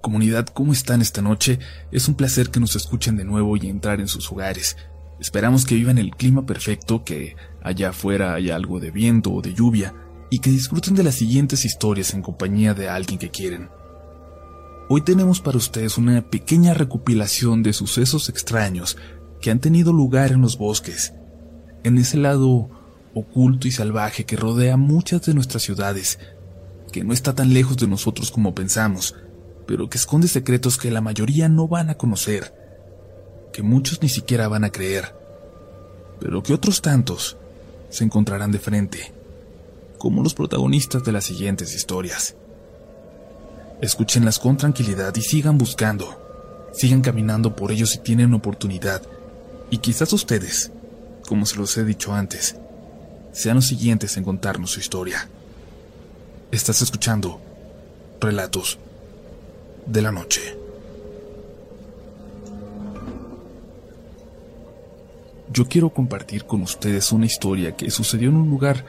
Comunidad, ¿cómo están esta noche? Es un placer que nos escuchen de nuevo y entrar en sus hogares. Esperamos que vivan el clima perfecto, que allá afuera haya algo de viento o de lluvia, y que disfruten de las siguientes historias en compañía de alguien que quieren. Hoy tenemos para ustedes una pequeña recopilación de sucesos extraños que han tenido lugar en los bosques, en ese lado oculto y salvaje que rodea muchas de nuestras ciudades, que no está tan lejos de nosotros como pensamos, pero que esconde secretos que la mayoría no van a conocer, que muchos ni siquiera van a creer, pero que otros tantos se encontrarán de frente, como los protagonistas de las siguientes historias. Escúchenlas con tranquilidad y sigan buscando, sigan caminando por ellos si tienen oportunidad, y quizás ustedes, como se los he dicho antes, sean los siguientes en contarnos su historia. Estás escuchando Relatos de la Noche. Yo quiero compartir con ustedes una historia que sucedió en un lugar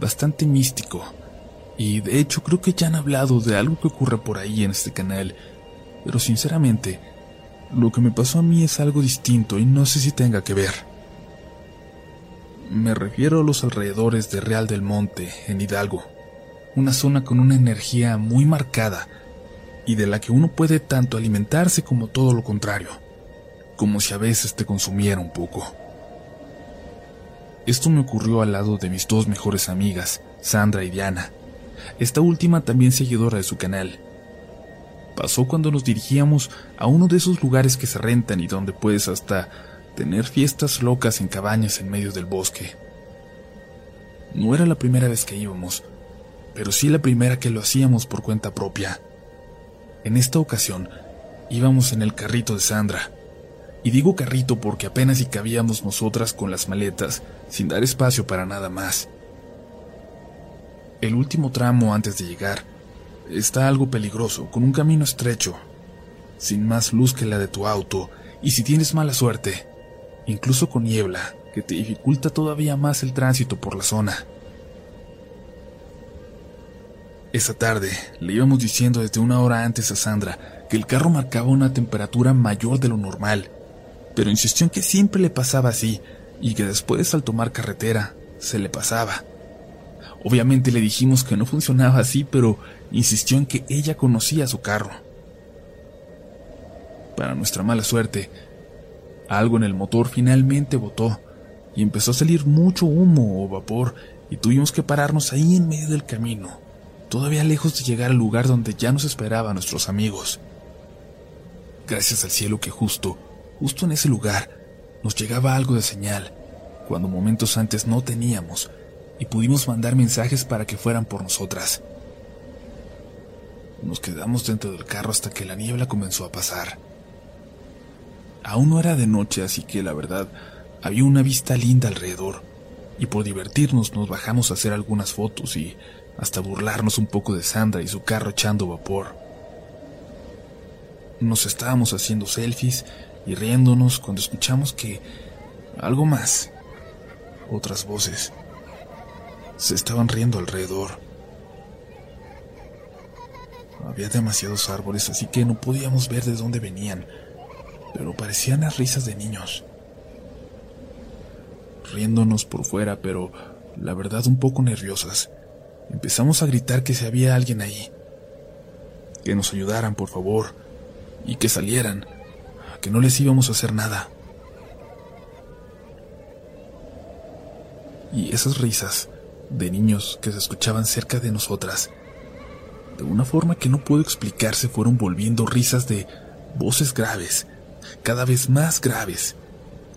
bastante místico. Y de hecho creo que ya han hablado de algo que ocurre por ahí en este canal. Pero sinceramente, lo que me pasó a mí es algo distinto y no sé si tenga que ver. Me refiero a los alrededores de Real del Monte, en Hidalgo una zona con una energía muy marcada y de la que uno puede tanto alimentarse como todo lo contrario, como si a veces te consumiera un poco. Esto me ocurrió al lado de mis dos mejores amigas, Sandra y Diana, esta última también seguidora de su canal. Pasó cuando nos dirigíamos a uno de esos lugares que se rentan y donde puedes hasta tener fiestas locas en cabañas en medio del bosque. No era la primera vez que íbamos, pero sí la primera que lo hacíamos por cuenta propia. En esta ocasión, íbamos en el carrito de Sandra. Y digo carrito porque apenas si cabíamos nosotras con las maletas, sin dar espacio para nada más. El último tramo antes de llegar está algo peligroso, con un camino estrecho, sin más luz que la de tu auto, y si tienes mala suerte, incluso con niebla, que te dificulta todavía más el tránsito por la zona. Esa tarde le íbamos diciendo desde una hora antes a Sandra que el carro marcaba una temperatura mayor de lo normal, pero insistió en que siempre le pasaba así y que después al tomar carretera se le pasaba. Obviamente le dijimos que no funcionaba así, pero insistió en que ella conocía su carro. Para nuestra mala suerte, algo en el motor finalmente botó y empezó a salir mucho humo o vapor y tuvimos que pararnos ahí en medio del camino todavía lejos de llegar al lugar donde ya nos esperaban nuestros amigos. Gracias al cielo que justo, justo en ese lugar, nos llegaba algo de señal, cuando momentos antes no teníamos, y pudimos mandar mensajes para que fueran por nosotras. Nos quedamos dentro del carro hasta que la niebla comenzó a pasar. Aún no era de noche, así que la verdad, había una vista linda alrededor, y por divertirnos nos bajamos a hacer algunas fotos y hasta burlarnos un poco de Sandra y su carro echando vapor. Nos estábamos haciendo selfies y riéndonos cuando escuchamos que algo más, otras voces, se estaban riendo alrededor. Había demasiados árboles, así que no podíamos ver de dónde venían, pero parecían las risas de niños. Riéndonos por fuera, pero la verdad un poco nerviosas. Empezamos a gritar que si había alguien ahí. Que nos ayudaran, por favor. Y que salieran. Que no les íbamos a hacer nada. Y esas risas de niños que se escuchaban cerca de nosotras, de una forma que no puedo explicar, se fueron volviendo risas de voces graves, cada vez más graves,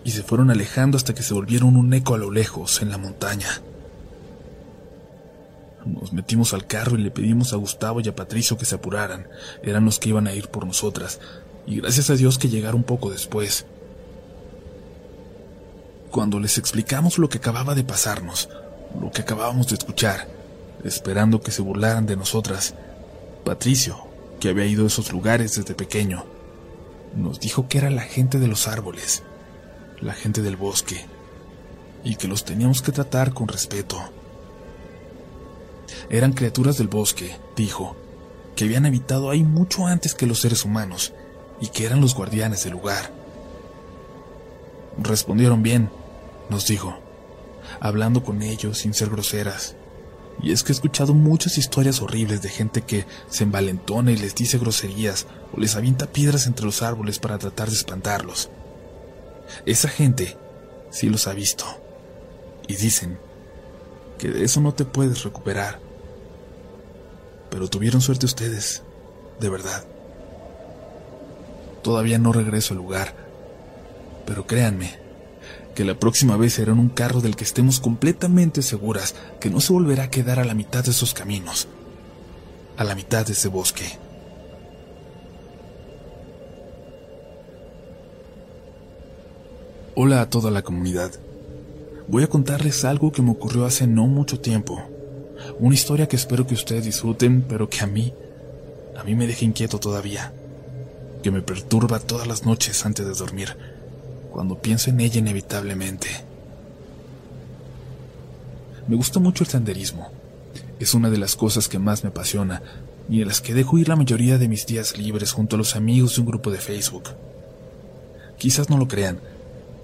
y se fueron alejando hasta que se volvieron un eco a lo lejos en la montaña. Nos metimos al carro y le pedimos a Gustavo y a Patricio que se apuraran. Eran los que iban a ir por nosotras. Y gracias a Dios que llegaron poco después. Cuando les explicamos lo que acababa de pasarnos, lo que acabábamos de escuchar, esperando que se burlaran de nosotras, Patricio, que había ido a esos lugares desde pequeño, nos dijo que era la gente de los árboles, la gente del bosque, y que los teníamos que tratar con respeto. Eran criaturas del bosque, dijo, que habían habitado ahí mucho antes que los seres humanos y que eran los guardianes del lugar. Respondieron bien, nos dijo, hablando con ellos sin ser groseras. Y es que he escuchado muchas historias horribles de gente que se envalentona y les dice groserías o les avienta piedras entre los árboles para tratar de espantarlos. Esa gente sí los ha visto. Y dicen que de eso no te puedes recuperar. Pero tuvieron suerte ustedes, de verdad. Todavía no regreso al lugar, pero créanme, que la próxima vez será en un carro del que estemos completamente seguras que no se volverá a quedar a la mitad de esos caminos, a la mitad de ese bosque. Hola a toda la comunidad. Voy a contarles algo que me ocurrió hace no mucho tiempo. Una historia que espero que ustedes disfruten, pero que a mí, a mí me deja inquieto todavía. Que me perturba todas las noches antes de dormir cuando pienso en ella inevitablemente. Me gusta mucho el senderismo. Es una de las cosas que más me apasiona y en las que dejo ir la mayoría de mis días libres junto a los amigos de un grupo de Facebook. Quizás no lo crean,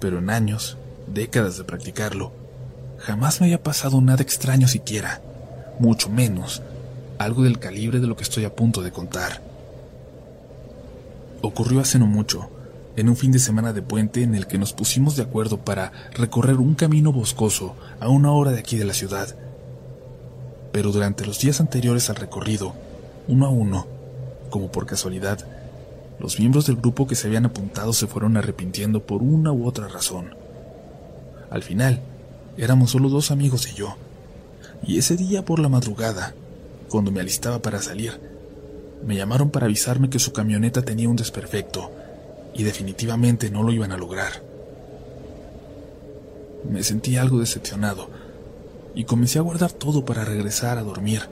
pero en años, décadas de practicarlo, jamás me haya pasado nada extraño siquiera, mucho menos algo del calibre de lo que estoy a punto de contar. Ocurrió hace no mucho, en un fin de semana de puente en el que nos pusimos de acuerdo para recorrer un camino boscoso a una hora de aquí de la ciudad. Pero durante los días anteriores al recorrido, uno a uno, como por casualidad, los miembros del grupo que se habían apuntado se fueron arrepintiendo por una u otra razón. Al final, éramos solo dos amigos y yo. Y ese día por la madrugada, cuando me alistaba para salir, me llamaron para avisarme que su camioneta tenía un desperfecto y definitivamente no lo iban a lograr. Me sentí algo decepcionado y comencé a guardar todo para regresar a dormir.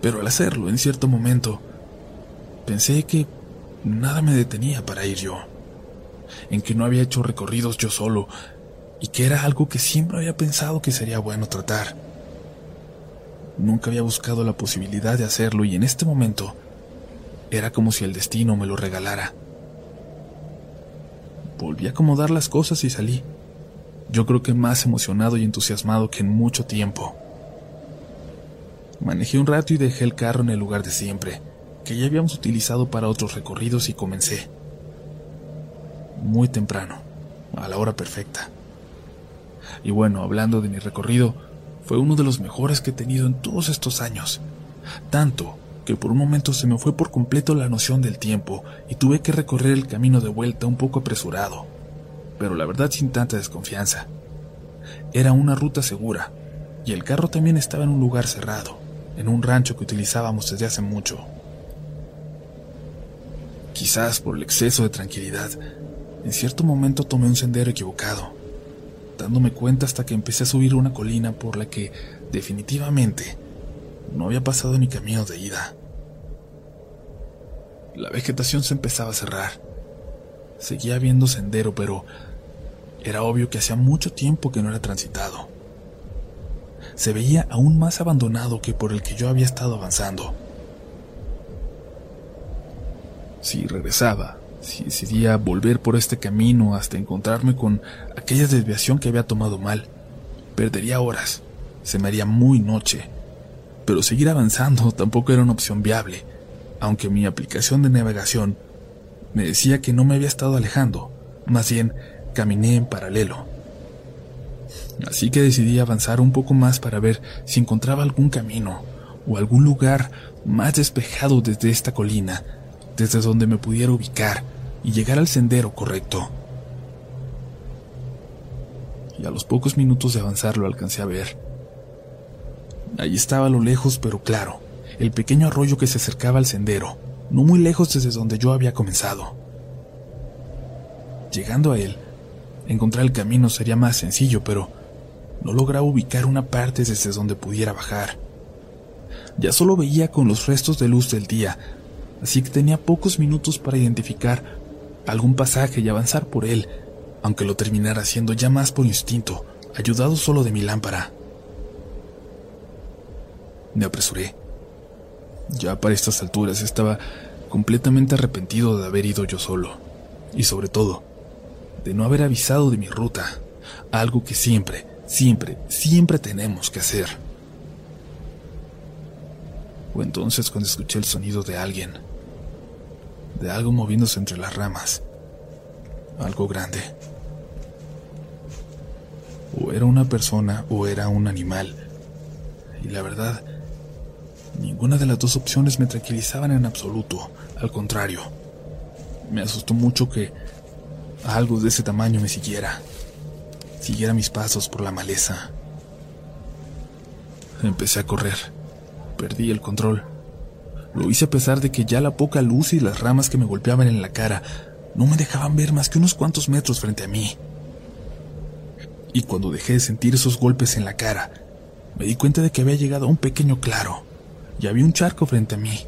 Pero al hacerlo, en cierto momento, pensé que nada me detenía para ir yo, en que no había hecho recorridos yo solo y que era algo que siempre había pensado que sería bueno tratar. Nunca había buscado la posibilidad de hacerlo y en este momento era como si el destino me lo regalara. Volví a acomodar las cosas y salí. Yo creo que más emocionado y entusiasmado que en mucho tiempo. Manejé un rato y dejé el carro en el lugar de siempre, que ya habíamos utilizado para otros recorridos y comencé. Muy temprano, a la hora perfecta. Y bueno, hablando de mi recorrido, fue uno de los mejores que he tenido en todos estos años. Tanto que por un momento se me fue por completo la noción del tiempo y tuve que recorrer el camino de vuelta un poco apresurado, pero la verdad sin tanta desconfianza. Era una ruta segura, y el carro también estaba en un lugar cerrado, en un rancho que utilizábamos desde hace mucho. Quizás por el exceso de tranquilidad, en cierto momento tomé un sendero equivocado, dándome cuenta hasta que empecé a subir una colina por la que definitivamente no había pasado ni camino de ida. La vegetación se empezaba a cerrar. Seguía viendo sendero, pero era obvio que hacía mucho tiempo que no era transitado. Se veía aún más abandonado que por el que yo había estado avanzando. Si regresaba, si decidía volver por este camino hasta encontrarme con aquella desviación que había tomado mal, perdería horas, se me haría muy noche pero seguir avanzando tampoco era una opción viable, aunque mi aplicación de navegación me decía que no me había estado alejando, más bien caminé en paralelo. Así que decidí avanzar un poco más para ver si encontraba algún camino o algún lugar más despejado desde esta colina, desde donde me pudiera ubicar y llegar al sendero correcto. Y a los pocos minutos de avanzar lo alcancé a ver. Allí estaba a lo lejos, pero claro, el pequeño arroyo que se acercaba al sendero, no muy lejos desde donde yo había comenzado. Llegando a él, encontrar el camino sería más sencillo, pero no lograba ubicar una parte desde donde pudiera bajar. Ya solo veía con los restos de luz del día, así que tenía pocos minutos para identificar algún pasaje y avanzar por él, aunque lo terminara haciendo ya más por instinto, ayudado solo de mi lámpara. Me apresuré. Ya para estas alturas estaba completamente arrepentido de haber ido yo solo. Y sobre todo, de no haber avisado de mi ruta. Algo que siempre, siempre, siempre tenemos que hacer. Fue entonces cuando escuché el sonido de alguien. De algo moviéndose entre las ramas. Algo grande. O era una persona o era un animal. Y la verdad, ninguna de las dos opciones me tranquilizaban en absoluto. Al contrario, me asustó mucho que algo de ese tamaño me siguiera. Siguiera mis pasos por la maleza. Empecé a correr. Perdí el control. Lo hice a pesar de que ya la poca luz y las ramas que me golpeaban en la cara no me dejaban ver más que unos cuantos metros frente a mí. Y cuando dejé de sentir esos golpes en la cara, me di cuenta de que había llegado a un pequeño claro y había un charco frente a mí.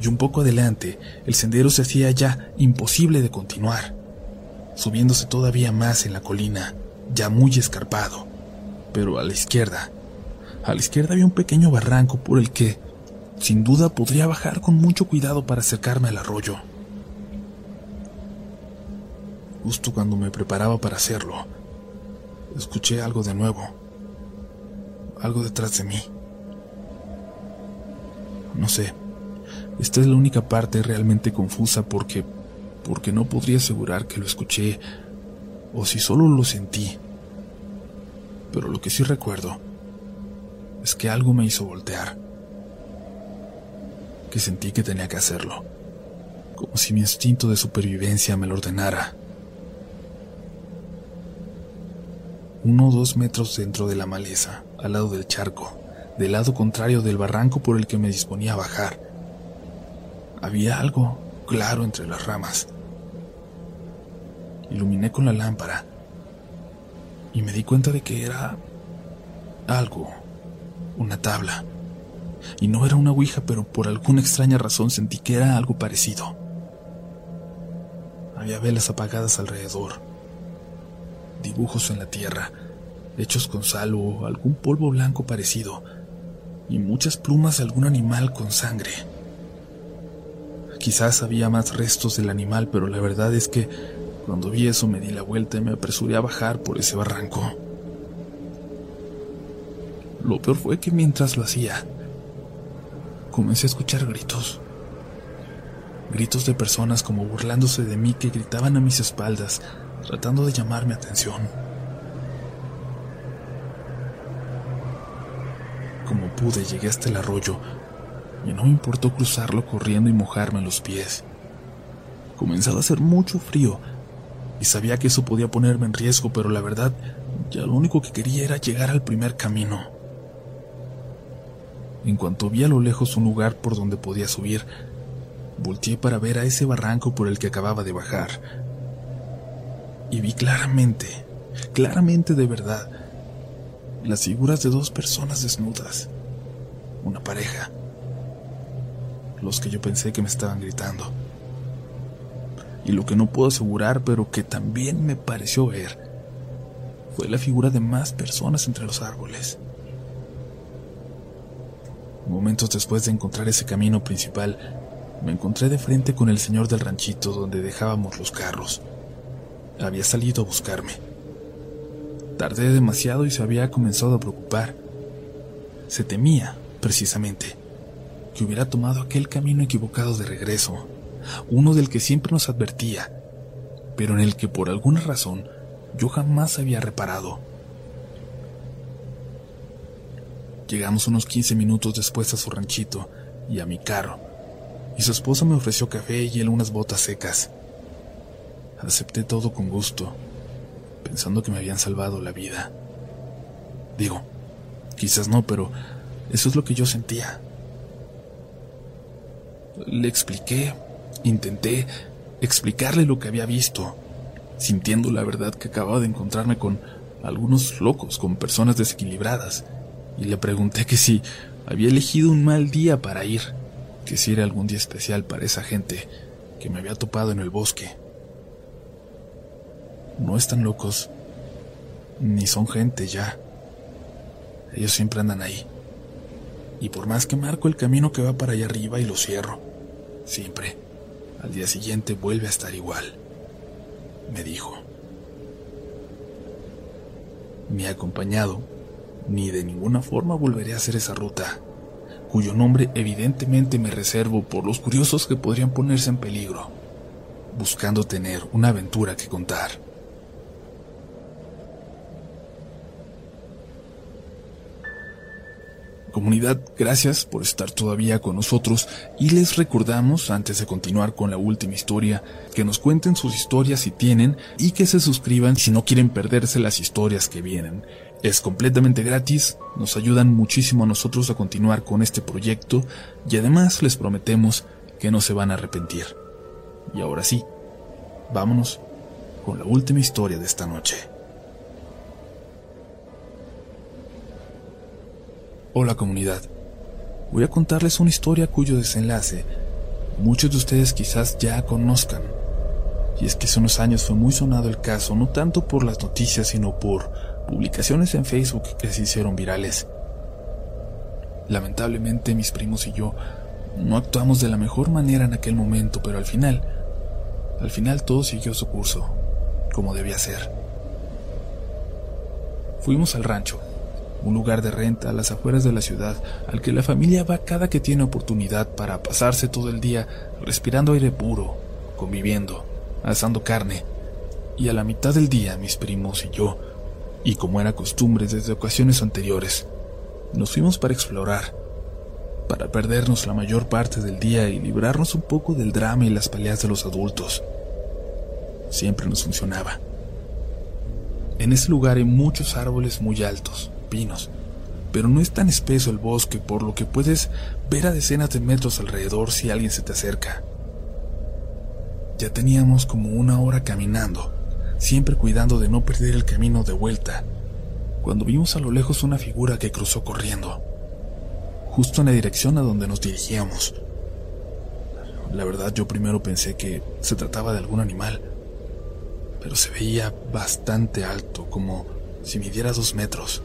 Y un poco adelante, el sendero se hacía ya imposible de continuar, subiéndose todavía más en la colina, ya muy escarpado. Pero a la izquierda, a la izquierda había un pequeño barranco por el que, sin duda, podría bajar con mucho cuidado para acercarme al arroyo. Justo cuando me preparaba para hacerlo, escuché algo de nuevo, algo detrás de mí. No sé, esta es la única parte realmente confusa porque porque no podría asegurar que lo escuché o si solo lo sentí. Pero lo que sí recuerdo es que algo me hizo voltear, que sentí que tenía que hacerlo, como si mi instinto de supervivencia me lo ordenara. Uno o dos metros dentro de la maleza, al lado del charco, del lado contrario del barranco por el que me disponía a bajar, había algo claro entre las ramas. Iluminé con la lámpara y me di cuenta de que era algo, una tabla. Y no era una ouija, pero por alguna extraña razón sentí que era algo parecido. Había velas apagadas alrededor, dibujos en la tierra, hechos con sal o algún polvo blanco parecido, y muchas plumas de algún animal con sangre. Quizás había más restos del animal, pero la verdad es que cuando vi eso me di la vuelta y me apresuré a bajar por ese barranco. Lo peor fue que mientras lo hacía, comencé a escuchar gritos. Gritos de personas como burlándose de mí que gritaban a mis espaldas, tratando de llamar mi atención. Como pude, llegué hasta el arroyo y no me importó cruzarlo corriendo y mojarme los pies. Comenzaba a hacer mucho frío y sabía que eso podía ponerme en riesgo, pero la verdad, ya lo único que quería era llegar al primer camino. En cuanto vi a lo lejos un lugar por donde podía subir, volteé para ver a ese barranco por el que acababa de bajar. Y vi claramente, claramente de verdad, las figuras de dos personas desnudas, una pareja los que yo pensé que me estaban gritando. Y lo que no puedo asegurar, pero que también me pareció ver, fue la figura de más personas entre los árboles. Momentos después de encontrar ese camino principal, me encontré de frente con el señor del ranchito donde dejábamos los carros. Había salido a buscarme. Tardé demasiado y se había comenzado a preocupar. Se temía, precisamente, que hubiera tomado aquel camino equivocado de regreso, uno del que siempre nos advertía, pero en el que por alguna razón yo jamás había reparado. Llegamos unos 15 minutos después a su ranchito y a mi carro, y su esposa me ofreció café y él unas botas secas. Acepté todo con gusto, pensando que me habían salvado la vida. Digo, quizás no, pero eso es lo que yo sentía. Le expliqué, intenté explicarle lo que había visto, sintiendo la verdad que acababa de encontrarme con algunos locos, con personas desequilibradas, y le pregunté que si había elegido un mal día para ir, que si era algún día especial para esa gente que me había topado en el bosque. No están locos, ni son gente ya. Ellos siempre andan ahí, Y por más que marco el camino que va para allá arriba y lo cierro, siempre, al día siguiente vuelve a estar igual, me dijo. Ni acompañado, ni de ninguna forma volveré a hacer esa ruta, cuyo nombre evidentemente me reservo por los curiosos que podrían ponerse en peligro, buscando tener una aventura que contar. Comunidad, gracias por estar todavía con nosotros y les recordamos, antes de continuar con la última historia, que nos cuenten sus historias si tienen y que se suscriban si no quieren perderse las historias que vienen. Es completamente gratis, nos ayudan muchísimo a nosotros a continuar con este proyecto y además les prometemos que no se van a arrepentir. Y ahora sí, vámonos con la última historia de esta noche. Hola comunidad, voy a contarles una historia cuyo desenlace muchos de ustedes quizás ya conozcan. Y es que hace unos años fue muy sonado el caso, no tanto por las noticias, sino por publicaciones en Facebook que se hicieron virales. Lamentablemente mis primos y yo no actuamos de la mejor manera en aquel momento, pero al final, al final todo siguió su curso, como debía ser. Fuimos al rancho, un lugar de renta a las afueras de la ciudad al que la familia va cada que tiene oportunidad para pasarse todo el día respirando aire puro, conviviendo, asando carne. Y a la mitad del día mis primos y yo, y como era costumbre desde ocasiones anteriores, nos fuimos para explorar, para perdernos la mayor parte del día y librarnos un poco del drama y las peleas de los adultos. Siempre nos funcionaba. En ese lugar hay muchos árboles muy altos, pinos, pero no es tan espeso el bosque por lo que puedes ver a decenas de metros alrededor si alguien se te acerca. Ya teníamos como una hora caminando, siempre cuidando de no perder el camino de vuelta, cuando vimos a lo lejos una figura que cruzó corriendo, justo en la dirección a donde nos dirigíamos. La verdad yo primero pensé que se trataba de algún animal, pero se veía bastante alto, como si midiera dos metros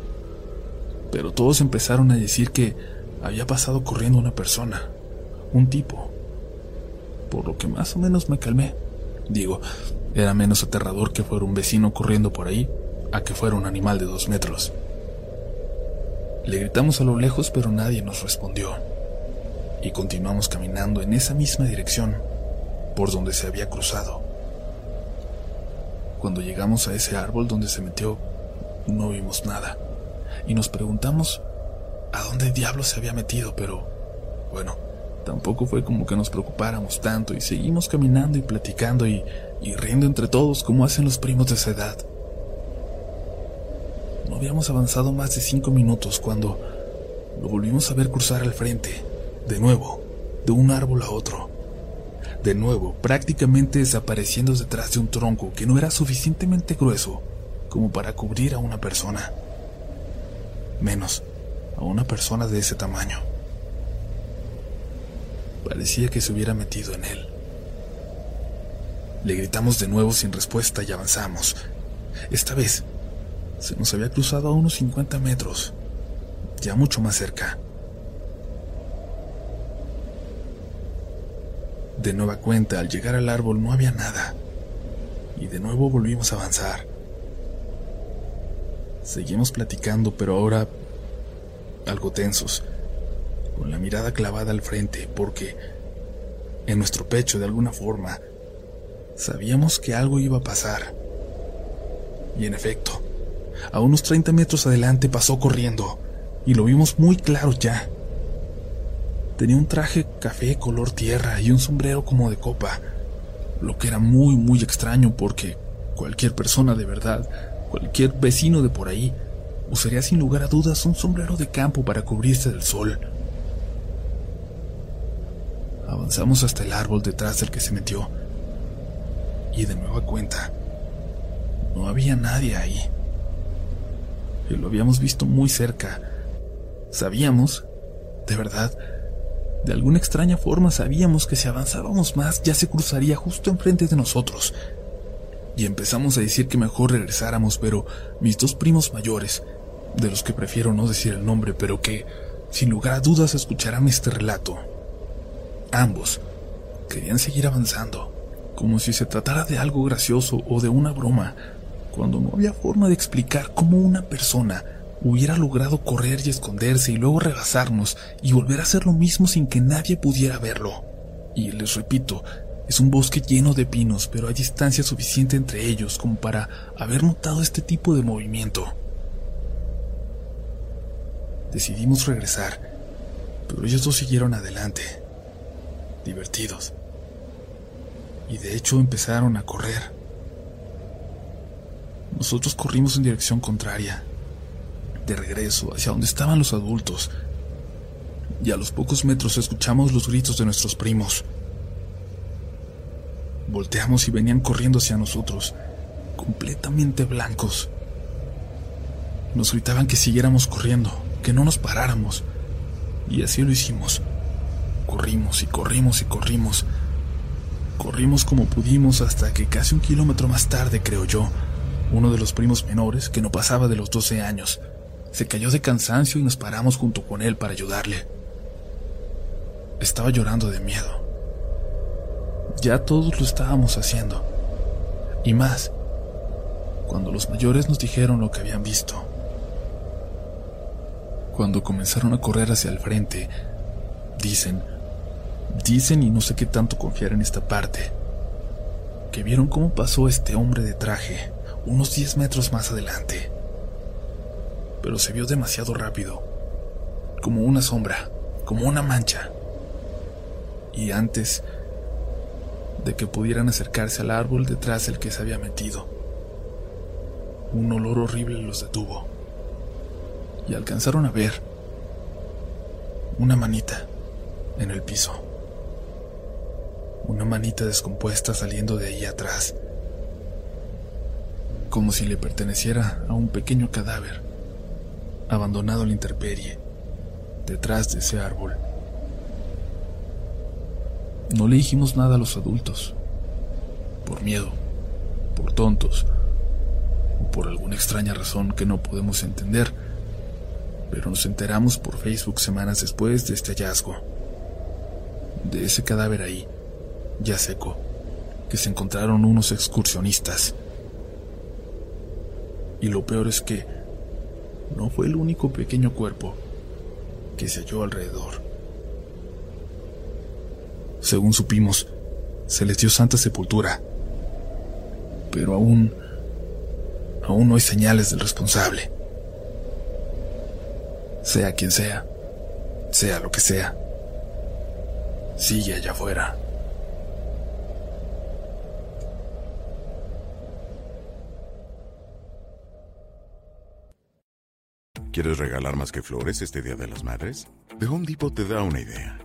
pero todos empezaron a decir que había pasado corriendo una persona, un tipo. Por lo que más o menos me calmé. Digo, era menos aterrador que fuera un vecino corriendo por ahí a que fuera un animal de dos metros. Le gritamos a lo lejos, pero nadie nos respondió. Y continuamos caminando en esa misma dirección, por donde se había cruzado. Cuando llegamos a ese árbol donde se metió, no vimos nada y nos preguntamos a dónde diablo se había metido, pero bueno, tampoco fue como que nos preocupáramos tanto y seguimos caminando y platicando y, y riendo entre todos como hacen los primos de esa edad. No habíamos avanzado más de cinco minutos cuando lo volvimos a ver cruzar al frente, de nuevo, de un árbol a otro. De nuevo, prácticamente desapareciendo detrás de un tronco que no era suficientemente grueso como para cubrir a una persona menos a una persona de ese tamaño. Parecía que se hubiera metido en él. Le gritamos de nuevo sin respuesta y avanzamos. Esta vez se nos había cruzado a unos 50 metros, ya mucho más cerca. De nueva cuenta, al llegar al árbol no había nada, y de nuevo volvimos a avanzar. Seguimos platicando, pero ahora algo tensos, con la mirada clavada al frente, porque en nuestro pecho, de alguna forma, sabíamos que algo iba a pasar. Y en efecto, a unos 30 metros adelante pasó corriendo, y lo vimos muy claro ya. Tenía un traje café color tierra y un sombrero como de copa, lo que era muy, muy extraño porque cualquier persona de verdad Cualquier vecino de por ahí usaría sin lugar a dudas un sombrero de campo para cubrirse del sol. Avanzamos hasta el árbol detrás del que se metió. Y de nueva cuenta, no había nadie ahí. Y lo habíamos visto muy cerca. Sabíamos, de verdad, de alguna extraña forma sabíamos que si avanzábamos más ya se cruzaría justo enfrente de nosotros y empezamos a decir que mejor regresáramos, pero mis dos primos mayores, de los que prefiero no decir el nombre, pero que sin lugar a dudas escucharán este relato. Ambos querían seguir avanzando, como si se tratara de algo gracioso o de una broma, cuando no había forma de explicar cómo una persona hubiera logrado correr y esconderse y luego rebasarnos y volver a hacer lo mismo sin que nadie pudiera verlo. Y les repito, es un bosque lleno de pinos, pero hay distancia suficiente entre ellos como para haber notado este tipo de movimiento. Decidimos regresar, pero ellos dos siguieron adelante, divertidos. Y de hecho empezaron a correr. Nosotros corrimos en dirección contraria, de regreso hacia donde estaban los adultos, y a los pocos metros escuchamos los gritos de nuestros primos. Volteamos y venían corriendo hacia nosotros, completamente blancos. Nos gritaban que siguiéramos corriendo, que no nos paráramos. Y así lo hicimos. Corrimos y corrimos y corrimos. Corrimos como pudimos hasta que casi un kilómetro más tarde, creo yo, uno de los primos menores, que no pasaba de los 12 años, se cayó de cansancio y nos paramos junto con él para ayudarle. Estaba llorando de miedo. Ya todos lo estábamos haciendo. Y más, cuando los mayores nos dijeron lo que habían visto. Cuando comenzaron a correr hacia el frente, dicen, dicen y no sé qué tanto confiar en esta parte, que vieron cómo pasó este hombre de traje unos 10 metros más adelante. Pero se vio demasiado rápido, como una sombra, como una mancha. Y antes de que pudieran acercarse al árbol detrás del que se había metido. Un olor horrible los detuvo y alcanzaron a ver una manita en el piso. Una manita descompuesta saliendo de ahí atrás, como si le perteneciera a un pequeño cadáver, abandonado a la intemperie, detrás de ese árbol. No le dijimos nada a los adultos, por miedo, por tontos, o por alguna extraña razón que no podemos entender, pero nos enteramos por Facebook semanas después de este hallazgo, de ese cadáver ahí, ya seco, que se encontraron unos excursionistas. Y lo peor es que no fue el único pequeño cuerpo que se halló alrededor. Según supimos, se les dio santa sepultura. Pero aún... aún no hay señales del responsable. Sea quien sea, sea lo que sea, sigue allá afuera. ¿Quieres regalar más que flores este Día de las Madres? The Home Depot te da una idea.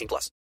18 plus.